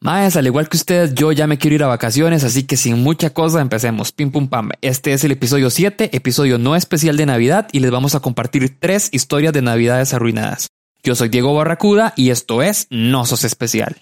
Maes, al igual que ustedes, yo ya me quiero ir a vacaciones, así que sin mucha cosa empecemos. Pim pum pam. Este es el episodio 7, episodio no especial de Navidad, y les vamos a compartir tres historias de Navidades arruinadas. Yo soy Diego Barracuda y esto es No Sos Especial.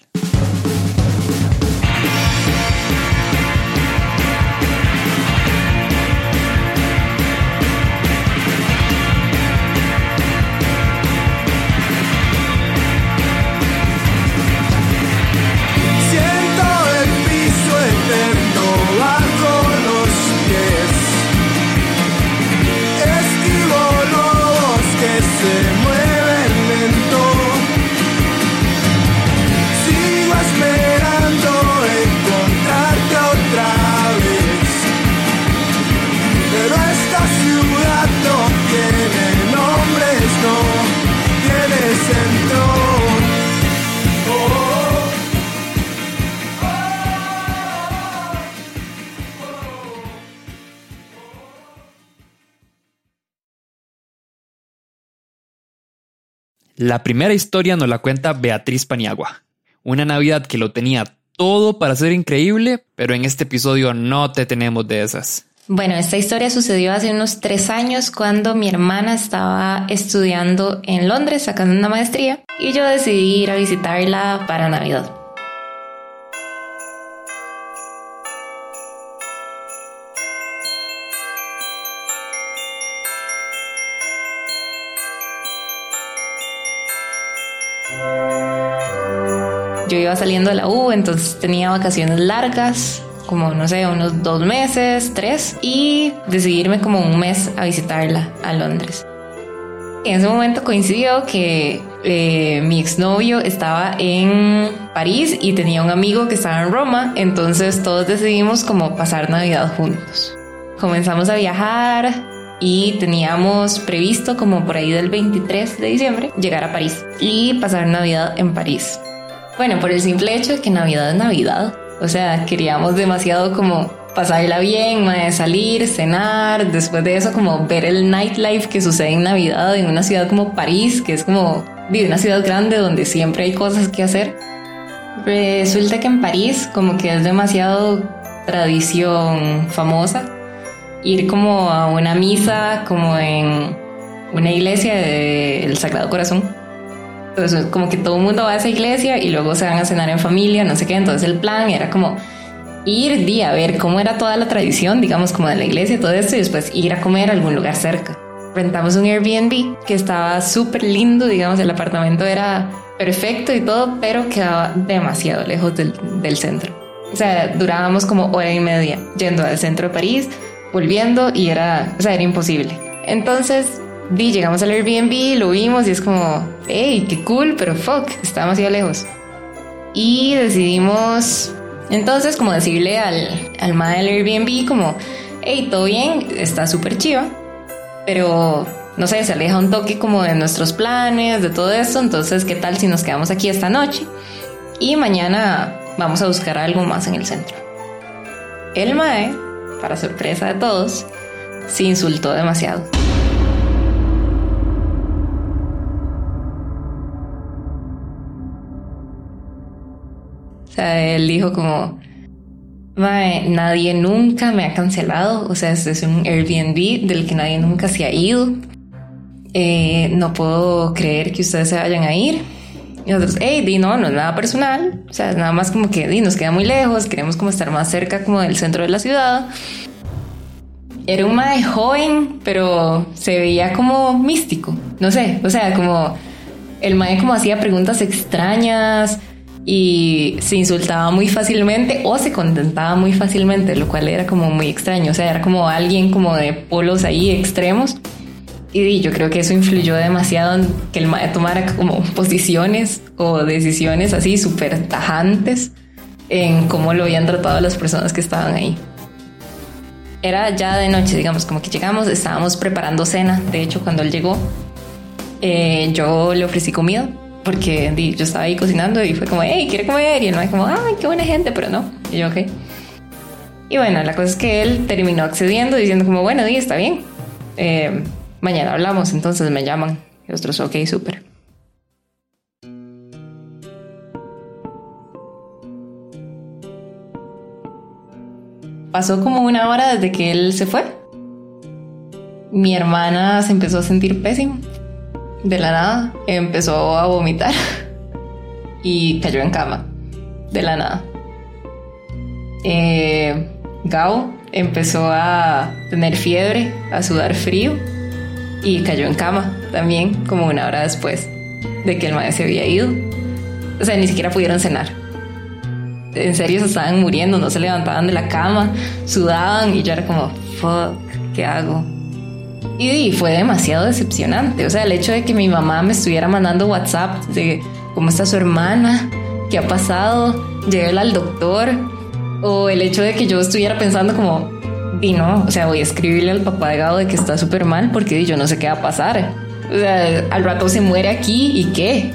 La primera historia nos la cuenta Beatriz Paniagua. Una Navidad que lo tenía todo para ser increíble, pero en este episodio no te tenemos de esas. Bueno, esta historia sucedió hace unos tres años cuando mi hermana estaba estudiando en Londres sacando una maestría y yo decidí ir a visitarla para Navidad. Yo iba saliendo de la U, entonces tenía vacaciones largas, como no sé, unos dos meses, tres, y decidí irme como un mes a visitarla a Londres. En ese momento coincidió que eh, mi exnovio estaba en París y tenía un amigo que estaba en Roma, entonces todos decidimos como pasar Navidad juntos. Comenzamos a viajar y teníamos previsto como por ahí del 23 de diciembre llegar a París y pasar Navidad en París. Bueno, por el simple hecho de que Navidad es Navidad. O sea, queríamos demasiado como pasarla bien, salir, cenar, después de eso como ver el nightlife que sucede en Navidad en una ciudad como París, que es como una ciudad grande donde siempre hay cosas que hacer. Resulta que en París como que es demasiado tradición famosa ir como a una misa como en una iglesia del Sagrado Corazón entonces, como que todo el mundo va a esa iglesia y luego se van a cenar en familia, no sé qué. Entonces, el plan era como ir día a ver cómo era toda la tradición, digamos, como de la iglesia todo esto, y después ir a comer a algún lugar cerca. Rentamos un Airbnb que estaba súper lindo, digamos, el apartamento era perfecto y todo, pero quedaba demasiado lejos del, del centro. O sea, durábamos como hora y media yendo al centro de París, volviendo y era, o sea, era imposible. Entonces Di, llegamos al Airbnb, lo vimos y es como, hey, qué cool, pero fuck, está demasiado lejos. Y decidimos entonces como decirle al, al del Airbnb como, hey, todo bien, está súper chiva, pero no sé, se aleja un toque como de nuestros planes, de todo esto, entonces, ¿qué tal si nos quedamos aquí esta noche? Y mañana vamos a buscar algo más en el centro. El Mae, para sorpresa de todos, se insultó demasiado. Sea, él dijo como, nadie nunca me ha cancelado, o sea, este es un Airbnb del que nadie nunca se ha ido. Eh, no puedo creer que ustedes se vayan a ir. Y nosotros, hey, di no, no es nada personal, o sea, nada más como que di, nos queda muy lejos, queremos como estar más cerca como del centro de la ciudad. Era un mae joven, pero se veía como místico, no sé, o sea, como el mae como hacía preguntas extrañas, y se insultaba muy fácilmente o se contentaba muy fácilmente, lo cual era como muy extraño, o sea, era como alguien como de polos ahí extremos. Y yo creo que eso influyó demasiado en que el tomara como posiciones o decisiones así súper tajantes en cómo lo habían tratado las personas que estaban ahí. Era ya de noche, digamos, como que llegamos, estábamos preparando cena. De hecho, cuando él llegó, eh, yo le ofrecí comida porque di, yo estaba ahí cocinando y fue como, hey, ¿quiere comer? Y él me como, ay, qué buena gente, pero no. Y yo, ok. Y bueno, la cosa es que él terminó accediendo diciendo como, bueno, di, está bien. Eh, mañana hablamos, entonces me llaman. Y otros, ok, súper. Pasó como una hora desde que él se fue. Mi hermana se empezó a sentir pésimo de la nada, empezó a vomitar y cayó en cama. De la nada. Eh, Gao empezó a tener fiebre, a sudar frío y cayó en cama también como una hora después de que el maestro se había ido. O sea, ni siquiera pudieron cenar. En serio se estaban muriendo, no se levantaban de la cama, sudaban y yo era como, fuck, ¿qué hago? Y, fue demasiado decepcionante. O sea, el hecho de que mi mamá me estuviera mandando WhatsApp de cómo está su hermana, qué ha pasado, llévela al doctor, o el hecho de que yo estuviera pensando como, y no, o sea, voy a escribirle al papá de Gado de que está súper mal porque yo no sé qué va a pasar. O sea, al rato se muere aquí y qué.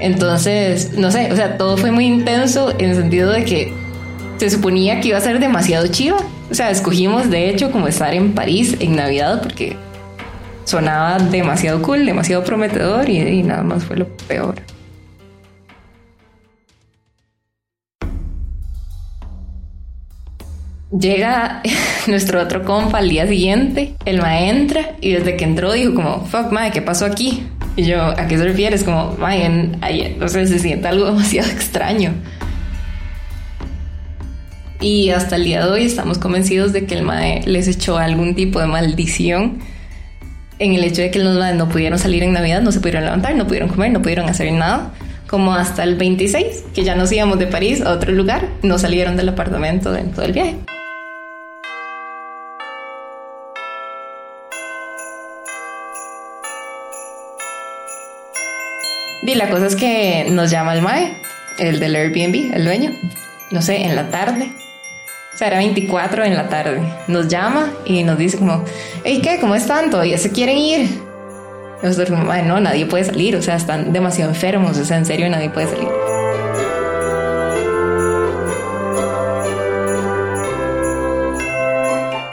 Entonces, no sé, o sea, todo fue muy intenso en el sentido de que se suponía que iba a ser demasiado chiva. O sea, escogimos de hecho como estar en París en Navidad porque sonaba demasiado cool, demasiado prometedor y nada más fue lo peor. Llega nuestro otro compa al día siguiente, el ma entra y desde que entró dijo como, fuck, mae, ¿qué pasó aquí? Y yo, ¿a qué se refieres? Como, mae, no se siente algo demasiado extraño. Y hasta el día de hoy estamos convencidos de que el mae les echó algún tipo de maldición en el hecho de que los maes no pudieron salir en Navidad, no se pudieron levantar, no pudieron comer, no pudieron hacer nada como hasta el 26, que ya nos íbamos de París a otro lugar, no salieron del apartamento en todo el viaje. Y la cosa es que nos llama el MAE, el del Airbnb, el dueño, no sé, en la tarde. O sea, era 24 en la tarde. Nos llama y nos dice como, hey, ¿qué? ¿Cómo están? ¿Todavía se quieren ir? Nosotros como, no, nadie puede salir. O sea, están demasiado enfermos. O sea, en serio, nadie puede salir.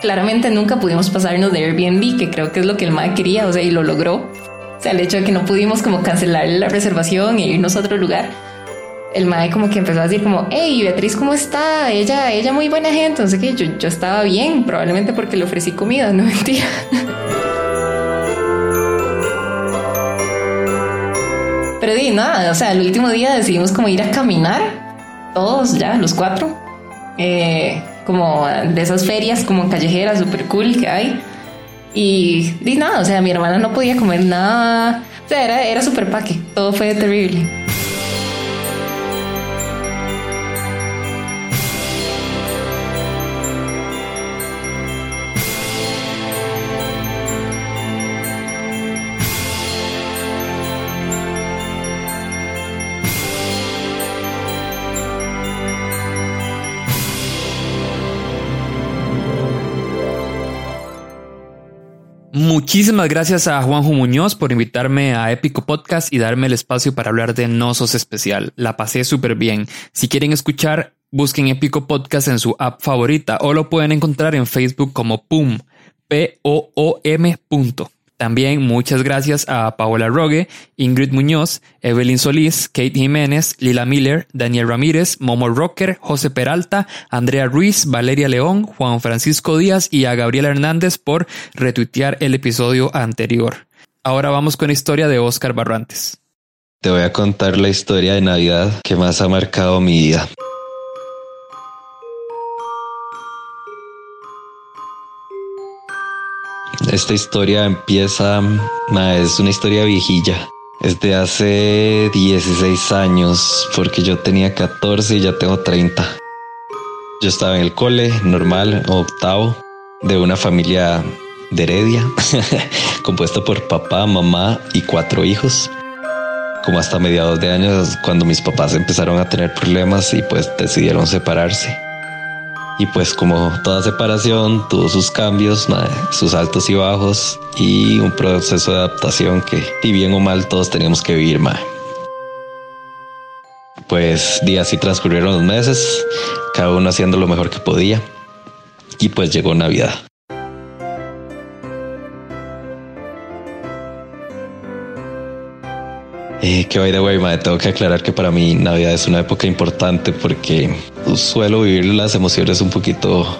Claramente nunca pudimos pasarnos de Airbnb, que creo que es lo que el MAE quería, o sea, y lo logró. O sea, el hecho de que no pudimos como cancelar la reservación e irnos a otro lugar. El mae como que empezó a decir como, hey, Beatriz, ¿cómo está? Ella, ella muy buena gente. Entonces que yo, yo estaba bien, probablemente porque le ofrecí comida, no mentira. Pero di nada, o sea, el último día decidimos como ir a caminar, todos ya, los cuatro, eh, como de esas ferias como callejeras super cool que hay. Y, di nada, o sea, mi hermana no podía comer nada. O sea, era, era súper paque. Todo fue terrible. Muchísimas gracias a Juanjo Muñoz por invitarme a Épico Podcast y darme el espacio para hablar de Nosos Especial. La pasé súper bien. Si quieren escuchar, busquen Épico Podcast en su app favorita o lo pueden encontrar en Facebook como PUM, P-O-O-M. También muchas gracias a Paola Rogue, Ingrid Muñoz, Evelyn Solís, Kate Jiménez, Lila Miller, Daniel Ramírez, Momo Rocker, José Peralta, Andrea Ruiz, Valeria León, Juan Francisco Díaz y a Gabriela Hernández por retuitear el episodio anterior. Ahora vamos con la historia de Oscar Barrantes. Te voy a contar la historia de Navidad que más ha marcado mi vida. Esta historia empieza, es una historia viejilla. Es de hace 16 años, porque yo tenía 14 y ya tengo 30. Yo estaba en el cole normal, octavo, de una familia de Heredia, compuesta por papá, mamá y cuatro hijos. Como hasta mediados de años, cuando mis papás empezaron a tener problemas y pues decidieron separarse. Y pues como toda separación tuvo sus cambios, sus altos y bajos y un proceso de adaptación que, si bien o mal, todos teníamos que vivir. más. Pues días y transcurrieron los meses, cada uno haciendo lo mejor que podía. Y pues llegó Navidad. Eh, que by the way, mae, tengo que aclarar que para mí Navidad es una época importante porque suelo vivir las emociones un poquito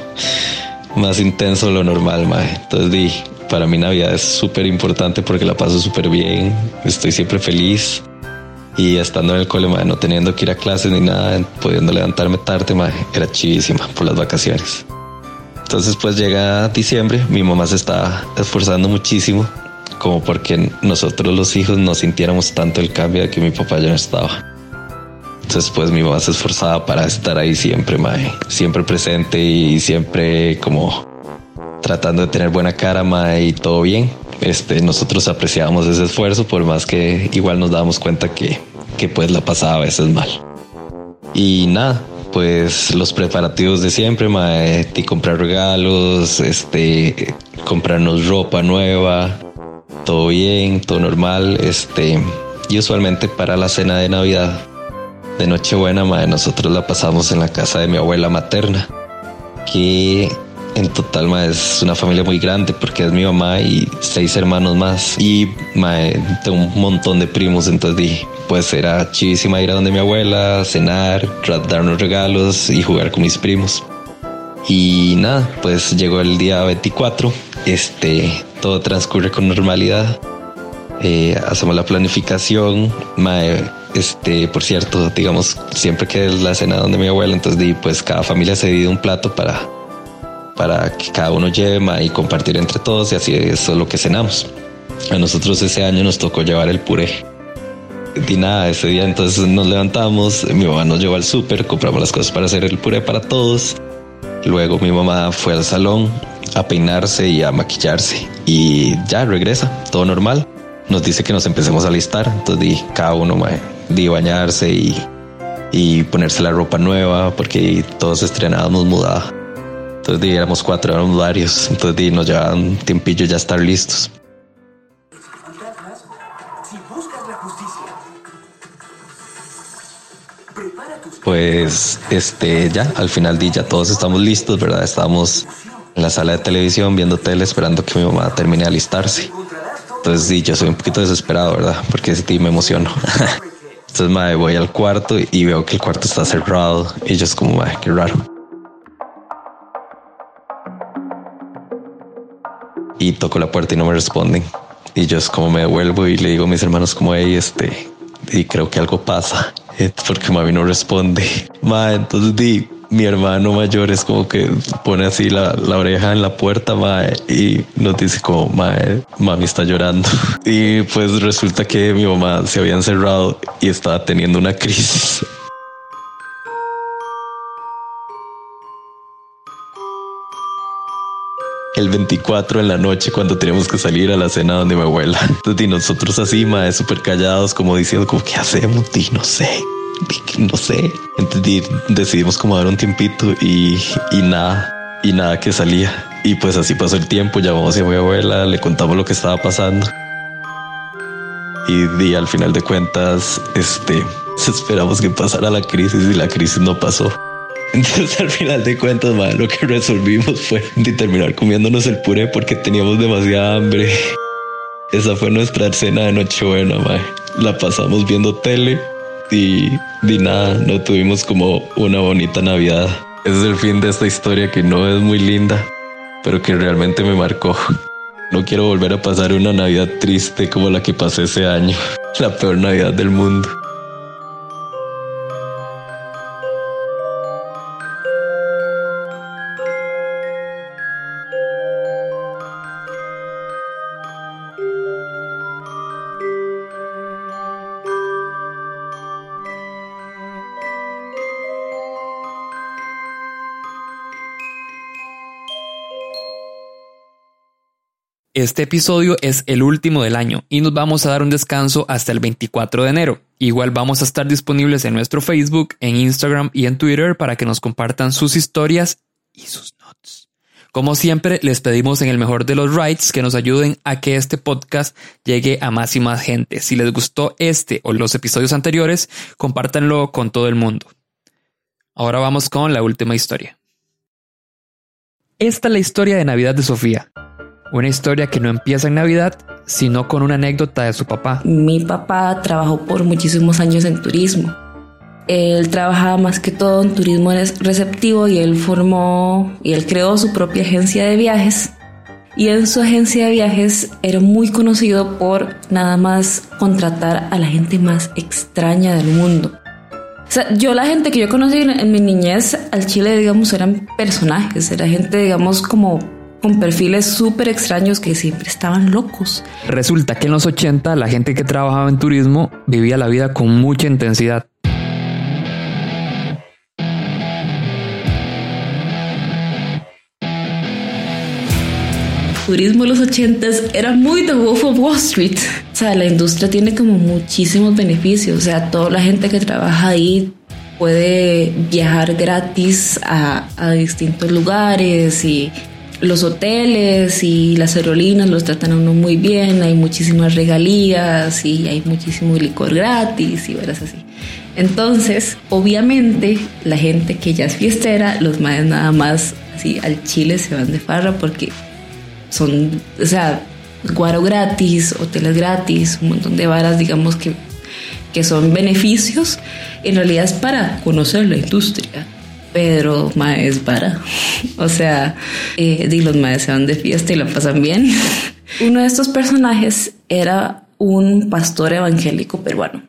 más intenso de lo normal, mae. Entonces, di, para mí Navidad es súper importante porque la paso súper bien, estoy siempre feliz y estando en el cole, mae, no teniendo que ir a clases ni nada, pudiendo levantarme tarde, mae, era chivísima por las vacaciones. Entonces, pues llega diciembre, mi mamá se está esforzando muchísimo como porque nosotros los hijos no sintiéramos tanto el cambio de que mi papá ya no estaba. Entonces, pues mi mamá se esforzaba para estar ahí siempre, mae, siempre presente y siempre como tratando de tener buena cara, mae, y todo bien. Este, nosotros apreciábamos ese esfuerzo, por más que igual nos dábamos cuenta que, que pues la pasaba a veces mal. Y nada, pues los preparativos de siempre, mae, y comprar regalos, este, comprarnos ropa nueva, todo bien, todo normal. Este, y usualmente para la cena de Navidad, de Nochebuena, madre, nosotros la pasamos en la casa de mi abuela materna, que en total madre, es una familia muy grande porque es mi mamá y seis hermanos más. Y madre, tengo un montón de primos, entonces dije, pues era chivísima ir a donde mi abuela, cenar, darnos regalos y jugar con mis primos. Y nada, pues llegó el día 24, este, todo transcurre con normalidad. Eh, hacemos la planificación. este, por cierto, digamos, siempre que es la cena donde mi abuela, entonces di, pues cada familia se divide un plato para, para que cada uno lleve y compartir entre todos y así es lo que cenamos. A nosotros ese año nos tocó llevar el puré. Y nada, ese día entonces nos levantamos, mi mamá nos llevó al súper, compramos las cosas para hacer el puré para todos. Luego mi mamá fue al salón, a peinarse y a maquillarse y ya regresa, todo normal. Nos dice que nos empecemos a listar, entonces di, cada uno di bañarse y, y ponerse la ropa nueva porque todos estrenábamos mudada. Entonces di, éramos cuatro, éramos varios, entonces di, nos llevaban tiempillo ya estar listos. Pues este ya al final di ya todos estamos listos, ¿verdad? Estamos en la sala de televisión viendo tele esperando que mi mamá termine de alistarse. Entonces sí, yo soy un poquito desesperado, ¿verdad? Porque sí me emociono. Entonces me voy al cuarto y veo que el cuarto está cerrado y yo es como, madre, qué raro. Y toco la puerta y no me responden. Y yo es como me devuelvo y le digo a mis hermanos como, hey, este, y creo que algo pasa. Porque mami no responde. Ma, entonces di, mi hermano mayor es como que pone así la, la oreja en la puerta mae, y nos dice como mae, mami está llorando y pues resulta que mi mamá se había encerrado y estaba teniendo una crisis el 24 en la noche cuando teníamos que salir a la cena donde mi abuela. Entonces, nosotros así, mae, súper callados, como diciendo, como, ¿qué hacemos? Y no sé no sé. Entonces decidimos como dar un tiempito y, y nada, y nada que salía. Y pues así pasó el tiempo, llamamos a mi abuela, le contamos lo que estaba pasando. Y, al final de cuentas, este, esperamos que pasara la crisis y la crisis no pasó. Entonces al final de cuentas, lo que resolvimos fue de terminar comiéndonos el puré porque teníamos demasiada hambre. Esa fue nuestra cena de Nochebuena, madre. La pasamos viendo tele y di nada, no tuvimos como una bonita Navidad. Ese es el fin de esta historia que no es muy linda, pero que realmente me marcó. No quiero volver a pasar una Navidad triste como la que pasé ese año, la peor Navidad del mundo. Este episodio es el último del año y nos vamos a dar un descanso hasta el 24 de enero. Igual vamos a estar disponibles en nuestro Facebook, en Instagram y en Twitter para que nos compartan sus historias y sus notes. Como siempre, les pedimos en el mejor de los rights que nos ayuden a que este podcast llegue a más y más gente. Si les gustó este o los episodios anteriores, compártanlo con todo el mundo. Ahora vamos con la última historia. Esta es la historia de Navidad de Sofía. Una historia que no empieza en Navidad, sino con una anécdota de su papá. Mi papá trabajó por muchísimos años en turismo. Él trabajaba más que todo en turismo receptivo y él formó y él creó su propia agencia de viajes. Y en su agencia de viajes era muy conocido por nada más contratar a la gente más extraña del mundo. O sea, yo la gente que yo conocí en, mi niñez al Chile, digamos, eran personajes, era gente, digamos, como con perfiles súper extraños que siempre estaban locos. Resulta que en los 80 la gente que trabajaba en turismo vivía la vida con mucha intensidad. turismo en los 80 era muy The Wolf of Wall Street. O sea, la industria tiene como muchísimos beneficios. O sea, toda la gente que trabaja ahí puede viajar gratis a, a distintos lugares y los hoteles y las aerolíneas los tratan a uno muy bien, hay muchísimas regalías y hay muchísimo licor gratis y verás así. Entonces, obviamente, la gente que ya es fiestera, los más nada más así al Chile se van de farra porque son, o sea, guaro gratis, hoteles gratis, un montón de varas, digamos que, que son beneficios, en realidad es para conocer la industria. Pero más es para, o sea, eh, los maes se van de fiesta y lo pasan bien. Uno de estos personajes era un pastor evangélico peruano.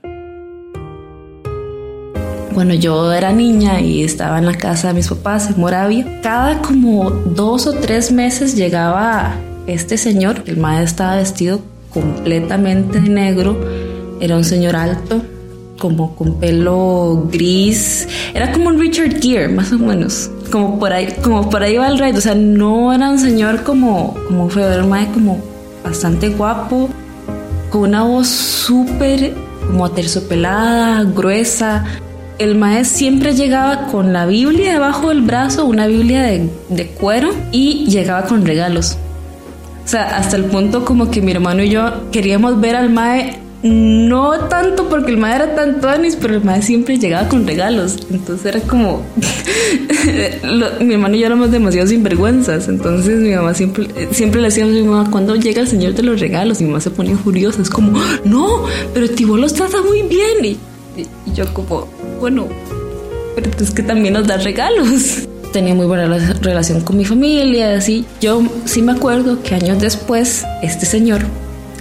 Cuando yo era niña y estaba en la casa de mis papás en Moravia, cada como dos o tres meses llegaba este señor. El maestro estaba vestido completamente negro, era un señor alto, como con pelo gris, era como un Richard Gere, más o menos. Como por ahí, como por ahí va el rey, o sea, no era un señor como, como feo, era un maestro como bastante guapo, con una voz súper como aterciopelada, gruesa, el maestro siempre llegaba con la Biblia debajo del brazo, una Biblia de, cuero, y llegaba con regalos. O sea, hasta el punto como que mi hermano y yo queríamos ver al mae, no tanto porque el mae era tan tonis, pero el mae siempre llegaba con regalos. Entonces era como. mi hermano y yo éramos demasiado sinvergüenzas. Entonces mi mamá siempre, siempre le decíamos a mi mamá, ¿cuándo llega el señor de los regalos? Y mi mamá se ponía furiosa. Es como, no, pero Tibo los trata muy bien. Y, y yo, como, bueno, pero es que también nos da regalos. Tenía muy buena relación con mi familia, así. Yo sí me acuerdo que años después este señor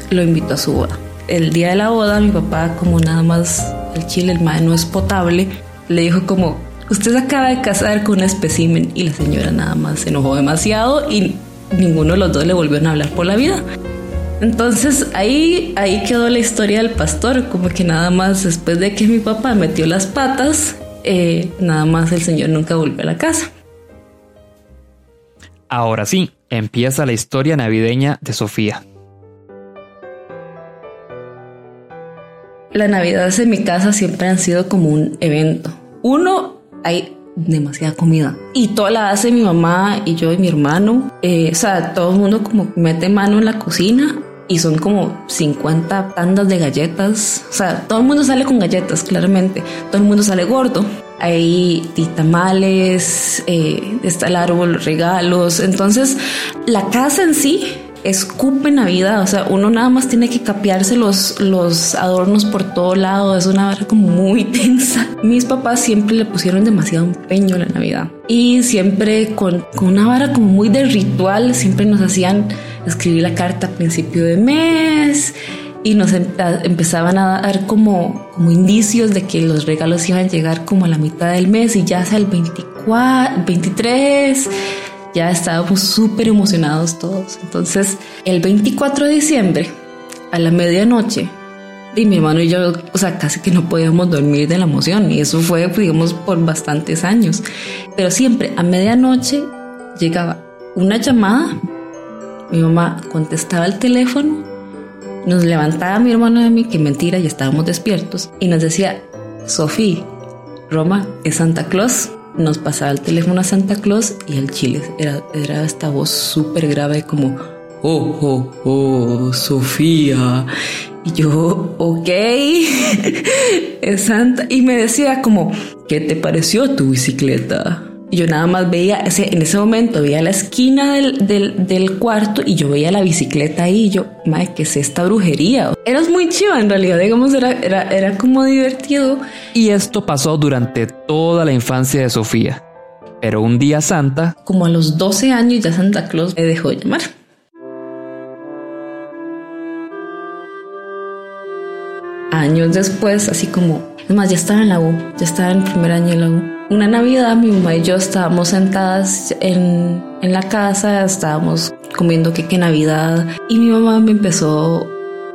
lo invitó a su boda. El día de la boda, mi papá, como nada más el chile, el mae no es potable, le dijo como, usted se acaba de casar con un espécimen y la señora nada más se enojó demasiado y ninguno de los dos le volvieron a hablar por la vida. Entonces ahí, ahí quedó la historia del pastor, como que nada más después de que mi papá metió las patas, eh, nada más el señor nunca volvió a la casa. Ahora sí, empieza la historia navideña de Sofía. Las navidades en mi casa siempre han sido como un evento. Uno, hay demasiada comida. Y toda la hace mi mamá y yo y mi hermano. Eh, o sea, todo el mundo como mete mano en la cocina y son como 50 tandas de galletas. O sea, todo el mundo sale con galletas, claramente. Todo el mundo sale gordo. Hay tamales, eh, está el árbol, regalos. Entonces, la casa en sí escupe Navidad, o sea, uno nada más tiene que capearse los, los adornos por todo lado, es una vara como muy tensa. Mis papás siempre le pusieron demasiado empeño a la Navidad y siempre con, con una vara como muy de ritual, siempre nos hacían escribir la carta a principio de mes y nos empezaban a dar como, como indicios de que los regalos iban a llegar como a la mitad del mes y ya sea el 24, 23 ya estábamos súper emocionados todos. Entonces, el 24 de diciembre, a la medianoche, y mi hermano y yo, o sea, casi que no podíamos dormir de la emoción. Y eso fue, digamos, por bastantes años. Pero siempre a medianoche llegaba una llamada, mi mamá contestaba el teléfono, nos levantaba mi hermano y a mí, que mentira, ya estábamos despiertos, y nos decía, Sofía, Roma es Santa Claus nos pasaba el teléfono a Santa Claus y el chile era, era esta voz súper grave como, oh, oh, oh, Sofía. Y yo, ok, es Santa. Y me decía como, ¿qué te pareció tu bicicleta? Y yo nada más veía, en ese momento veía la esquina del, del, del cuarto y yo veía la bicicleta ahí y yo, madre, ¿qué es esta brujería? Era muy chiva en realidad, digamos, era, era, era como divertido. Y esto pasó durante toda la infancia de Sofía. Pero un día Santa... Como a los 12 años ya Santa Claus me dejó llamar. Años después, así como... Además, ya estaba en la U, ya estaba en el primer año de la U. Una Navidad, mi mamá y yo estábamos sentadas en, en la casa, estábamos comiendo queque Navidad y mi mamá me empezó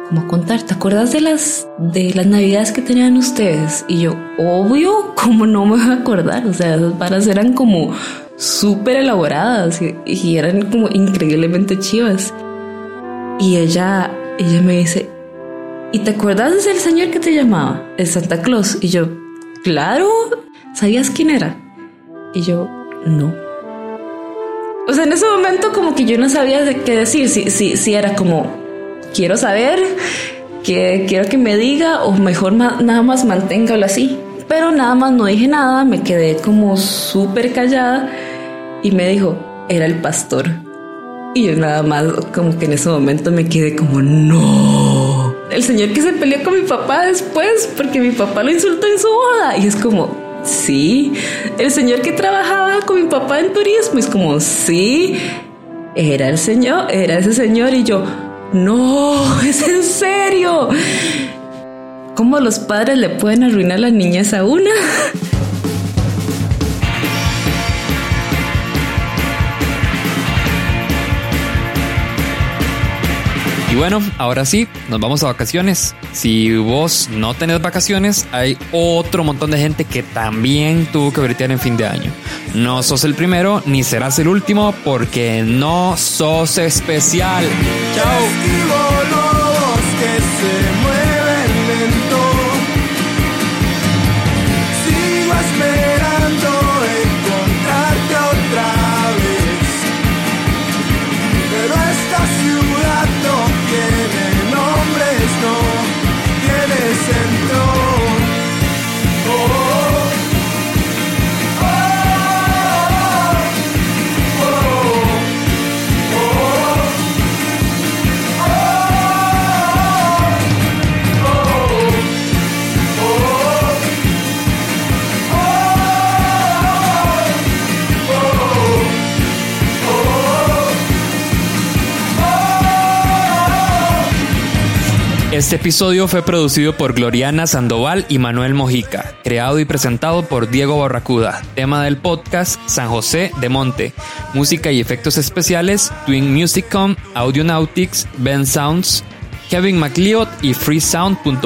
como a contar, ¿te acuerdas de las, de las navidades que tenían ustedes? Y yo, obvio, ¿cómo no me voy a acordar? O sea, esas varas eran como súper elaboradas y, eran como increíblemente chivas. Y ella, ella me dice, ¿y te acuerdas del señor que te llamaba? El Santa Claus. Y yo, claro, ¿sabías quién era? Y yo, no. O sea, en ese momento como que yo no sabía de qué decir, si, si, si era como, quiero saber, que quiero que me diga o mejor nada más manténgalo así. Pero nada más no dije nada, me quedé como súper callada y me dijo, era el pastor. Y yo nada más como que en ese momento me quedé como, no. El señor que se peleó con mi papá después porque mi papá lo insultó en su boda. Y es como, sí. El señor que trabajaba con mi papá en turismo. Es como, sí. Era el señor, era ese señor. Y yo, no, es en serio. ¿Cómo los padres le pueden arruinar las niñas a una? Y bueno, ahora sí, nos vamos a vacaciones. Si vos no tenés vacaciones, hay otro montón de gente que también tuvo que bretear en fin de año. No sos el primero ni serás el último porque no sos especial. Chao. Este episodio fue producido por Gloriana Sandoval y Manuel Mojica, creado y presentado por Diego Barracuda. Tema del podcast San José de Monte. Música y efectos especiales Twin Musicom, Audionautics, Ben Sounds, Kevin McLeod y freesound.org.